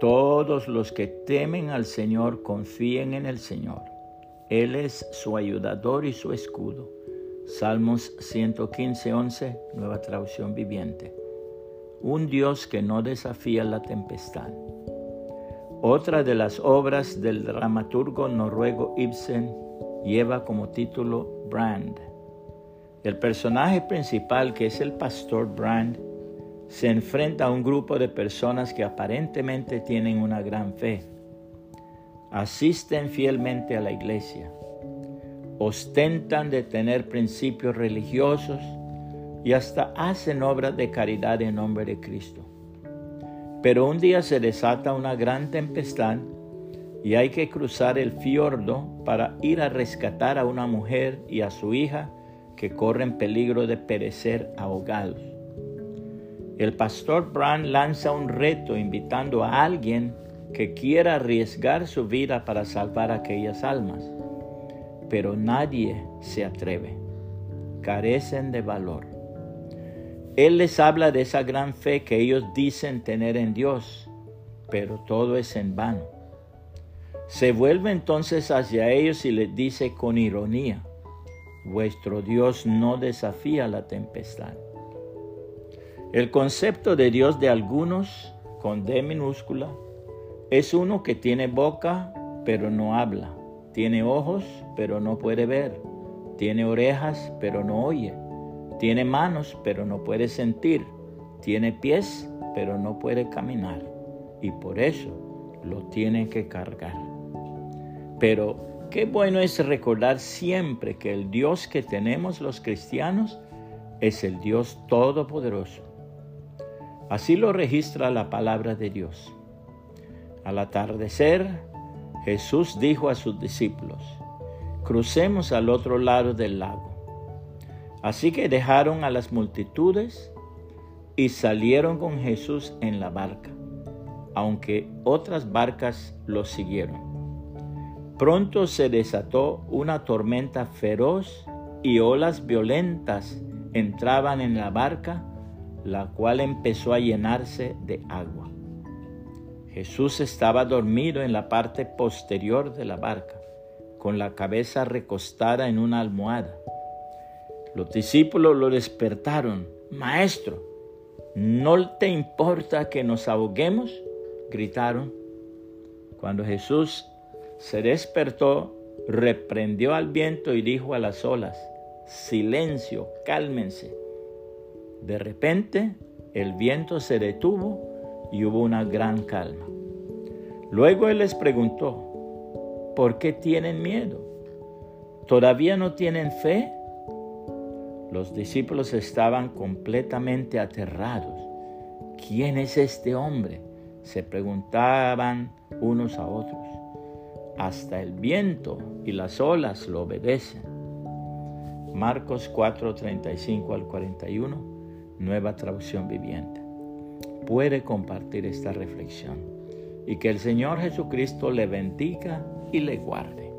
Todos los que temen al Señor confíen en el Señor. Él es su ayudador y su escudo. Salmos 115, 11, nueva traducción viviente. Un Dios que no desafía la tempestad. Otra de las obras del dramaturgo noruego Ibsen lleva como título Brand. El personaje principal, que es el pastor Brand, se enfrenta a un grupo de personas que aparentemente tienen una gran fe. Asisten fielmente a la iglesia, ostentan de tener principios religiosos y hasta hacen obras de caridad en nombre de Cristo. Pero un día se desata una gran tempestad y hay que cruzar el fiordo para ir a rescatar a una mujer y a su hija que corren peligro de perecer ahogados. El pastor Brand lanza un reto invitando a alguien que quiera arriesgar su vida para salvar aquellas almas, pero nadie se atreve, carecen de valor. Él les habla de esa gran fe que ellos dicen tener en Dios, pero todo es en vano. Se vuelve entonces hacia ellos y les dice con ironía, vuestro Dios no desafía la tempestad. El concepto de Dios de algunos, con D minúscula, es uno que tiene boca pero no habla, tiene ojos pero no puede ver, tiene orejas pero no oye tiene manos, pero no puede sentir. Tiene pies, pero no puede caminar. Y por eso lo tiene que cargar. Pero qué bueno es recordar siempre que el Dios que tenemos los cristianos es el Dios Todopoderoso. Así lo registra la palabra de Dios. Al atardecer, Jesús dijo a sus discípulos, crucemos al otro lado del lago. Así que dejaron a las multitudes y salieron con Jesús en la barca, aunque otras barcas los siguieron. Pronto se desató una tormenta feroz y olas violentas entraban en la barca, la cual empezó a llenarse de agua. Jesús estaba dormido en la parte posterior de la barca, con la cabeza recostada en una almohada. Los discípulos lo despertaron. Maestro, ¿no te importa que nos ahoguemos? gritaron. Cuando Jesús se despertó, reprendió al viento y dijo a las olas, silencio, cálmense. De repente el viento se detuvo y hubo una gran calma. Luego él les preguntó, ¿por qué tienen miedo? ¿Todavía no tienen fe? Los discípulos estaban completamente aterrados. ¿Quién es este hombre? Se preguntaban unos a otros. Hasta el viento y las olas lo obedecen. Marcos 4, 35 al 41, nueva traducción viviente. Puede compartir esta reflexión y que el Señor Jesucristo le bendiga y le guarde.